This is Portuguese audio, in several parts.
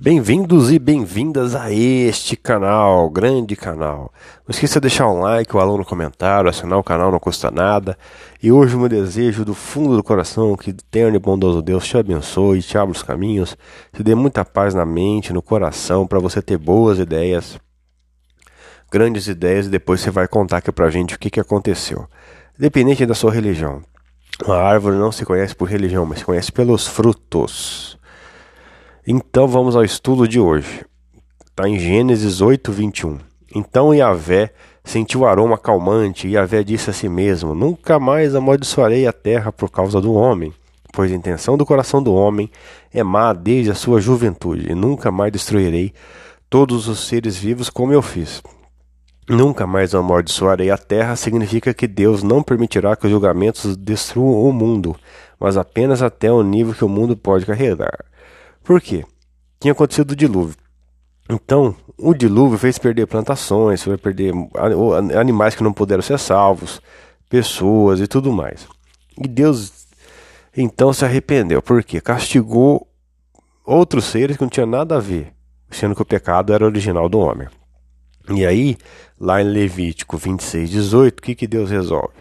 Bem-vindos e bem-vindas a este canal, grande canal. Não esqueça de deixar um like, um aluno comentário, assinar o canal não custa nada. E hoje o meu desejo do fundo do coração que eterno e bondoso Deus te abençoe, te abra os caminhos, te dê muita paz na mente, no coração, para você ter boas ideias, grandes ideias e depois você vai contar aqui pra gente o que, que aconteceu. Independente da sua religião. A árvore não se conhece por religião, mas se conhece pelos frutos. Então vamos ao estudo de hoje. Está em Gênesis 8, 21. Então Yahvé sentiu o aroma calmante e Yahvé disse a si mesmo: Nunca mais amaldiçoarei a terra por causa do homem, pois a intenção do coração do homem é má desde a sua juventude, e nunca mais destruirei todos os seres vivos como eu fiz. Nunca mais amaldiçoarei a terra significa que Deus não permitirá que os julgamentos destruam o mundo, mas apenas até o nível que o mundo pode carregar. Por quê? Tinha acontecido o dilúvio. Então, o dilúvio fez perder plantações, fez perder animais que não puderam ser salvos, pessoas e tudo mais. E Deus então se arrependeu, porque castigou outros seres que não tinham nada a ver, sendo que o pecado era original do homem. E aí, lá em Levítico 26, 18, o que, que Deus resolve?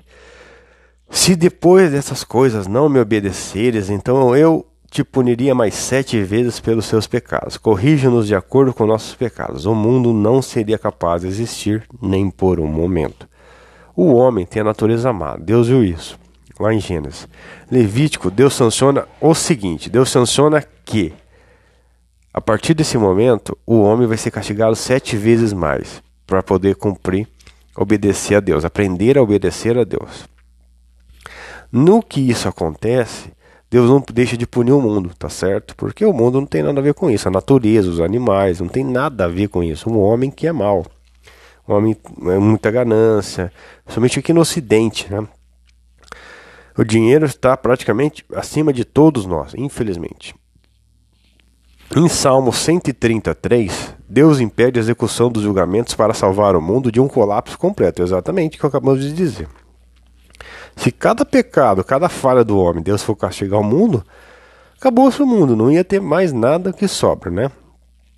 Se depois dessas coisas não me obedeceres, então eu te puniria mais sete vezes pelos seus pecados. Corrija-nos de acordo com nossos pecados. O mundo não seria capaz de existir nem por um momento. O homem tem a natureza má. Deus viu isso. Lá em Gênesis. Levítico, Deus sanciona o seguinte: Deus sanciona que, a partir desse momento, o homem vai ser castigado sete vezes mais para poder cumprir, obedecer a Deus, aprender a obedecer a Deus. No que isso acontece, Deus não deixa de punir o mundo, tá certo? Porque o mundo não tem nada a ver com isso. A natureza, os animais, não tem nada a ver com isso. Um homem que é mau. Um homem é muita ganância. Somente aqui no Ocidente, né? O dinheiro está praticamente acima de todos nós, infelizmente. Em Salmo 133, Deus impede a execução dos julgamentos para salvar o mundo de um colapso completo. Exatamente o que acabamos de dizer. Se cada pecado, cada falha do homem, Deus for castigar o mundo, acabou-se o mundo, não ia ter mais nada que sobra, né?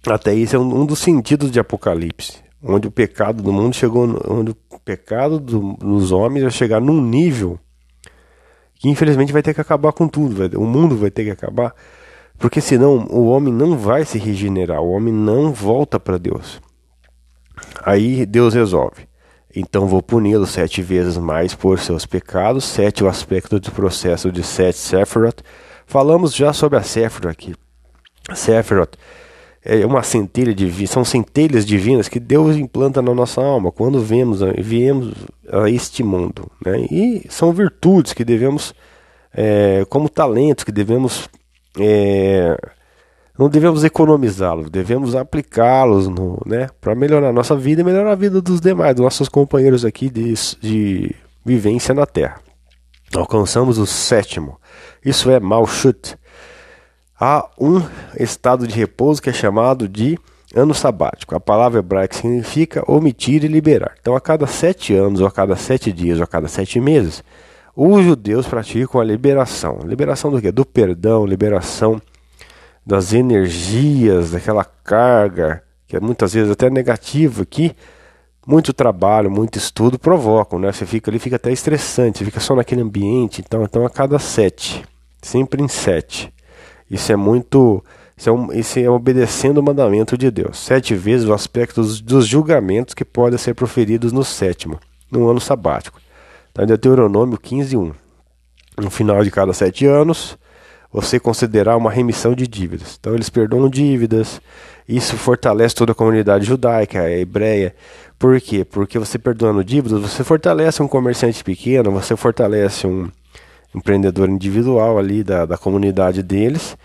Até isso é um, um, dos sentidos de Apocalipse, onde o pecado do mundo chegou, onde o pecado do, dos homens vai chegar num nível que infelizmente vai ter que acabar com tudo, vai, o mundo vai ter que acabar, porque senão o homem não vai se regenerar, o homem não volta para Deus. Aí Deus resolve. Então vou puni-lo sete vezes mais por seus pecados. Sete, o aspecto do processo de sete Sephiroth. Falamos já sobre a Sephiroth aqui. Sephiroth é uma centelha divina, são centelhas divinas que Deus implanta na nossa alma quando vemos, viemos a este mundo. Né? E são virtudes que devemos, é, como talentos que devemos é, não devemos economizá-los, devemos aplicá-los né, para melhorar a nossa vida e melhorar a vida dos demais, dos nossos companheiros aqui de, de vivência na Terra. Alcançamos o sétimo, isso é Malchut. Há um estado de repouso que é chamado de ano sabático. A palavra hebraica significa omitir e liberar. Então, a cada sete anos, ou a cada sete dias, ou a cada sete meses, os judeus praticam a liberação. Liberação do quê? Do perdão, liberação das energias, daquela carga, que é muitas vezes até negativa, que muito trabalho, muito estudo provocam, né? Você fica ali, fica até estressante, fica só naquele ambiente, então, então a cada sete, sempre em sete. Isso é muito, isso é, um, isso é obedecendo o mandamento de Deus. Sete vezes o aspecto dos, dos julgamentos que podem ser proferidos no sétimo, no ano sabático. Em Deuteronômio 15, 1. No final de cada sete anos, você considerar uma remissão de dívidas. Então eles perdoam dívidas, isso fortalece toda a comunidade judaica, a hebreia. Por quê? Porque você perdoando dívidas, você fortalece um comerciante pequeno, você fortalece um empreendedor individual ali da, da comunidade deles.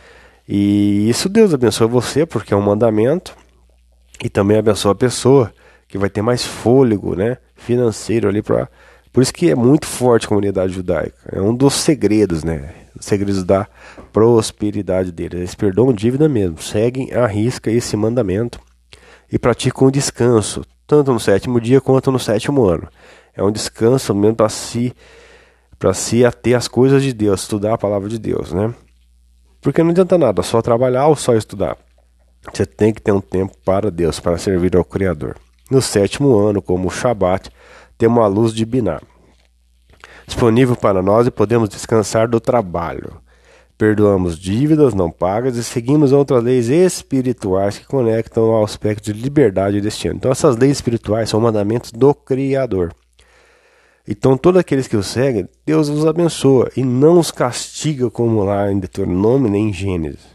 E isso Deus abençoa você, porque é um mandamento, e também abençoa a pessoa, que vai ter mais fôlego né, financeiro ali para. Por isso que é muito forte a comunidade judaica. É um dos segredos, né? segredos da prosperidade deles. Eles perdoam dívida mesmo, seguem à risca esse mandamento e praticam o descanso, tanto no sétimo dia quanto no sétimo ano. É um descanso mesmo para si, para si ater as coisas de Deus, estudar a palavra de Deus, né? Porque não adianta nada só trabalhar ou só estudar. Você tem que ter um tempo para Deus, para servir ao Criador. No sétimo ano, como o Shabat, temos a luz de Biná, disponível para nós e podemos descansar do trabalho. Perdoamos dívidas não pagas e seguimos outras leis espirituais que conectam ao aspecto de liberdade e destino. Então, essas leis espirituais são mandamentos do Criador. Então, todos aqueles que o seguem, Deus os abençoa e não os castiga como lá em Deuteronômio nem em Gênesis.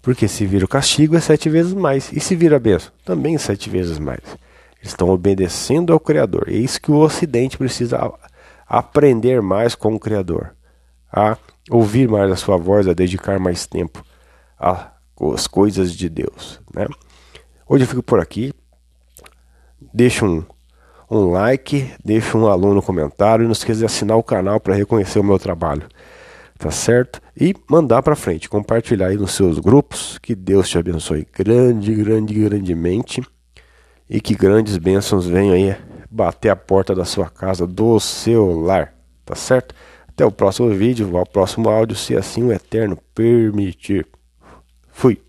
Porque se vira o castigo é sete vezes mais, e se vira a bênção, também sete vezes mais. Eles estão obedecendo ao Criador. É isso que o Ocidente precisa aprender mais com o Criador. A ouvir mais a sua voz, a dedicar mais tempo às coisas de Deus. Né? Hoje eu fico por aqui. Deixa um, um like, deixa um aluno no comentário e não esqueça de assinar o canal para reconhecer o meu trabalho. Tá certo? E mandar para frente, compartilhar aí nos seus grupos. Que Deus te abençoe grande, grande, grandemente. E que grandes bênçãos venham aí bater a porta da sua casa, do seu lar. Tá certo? Até o próximo vídeo, ao próximo áudio, se assim o Eterno permitir. Fui.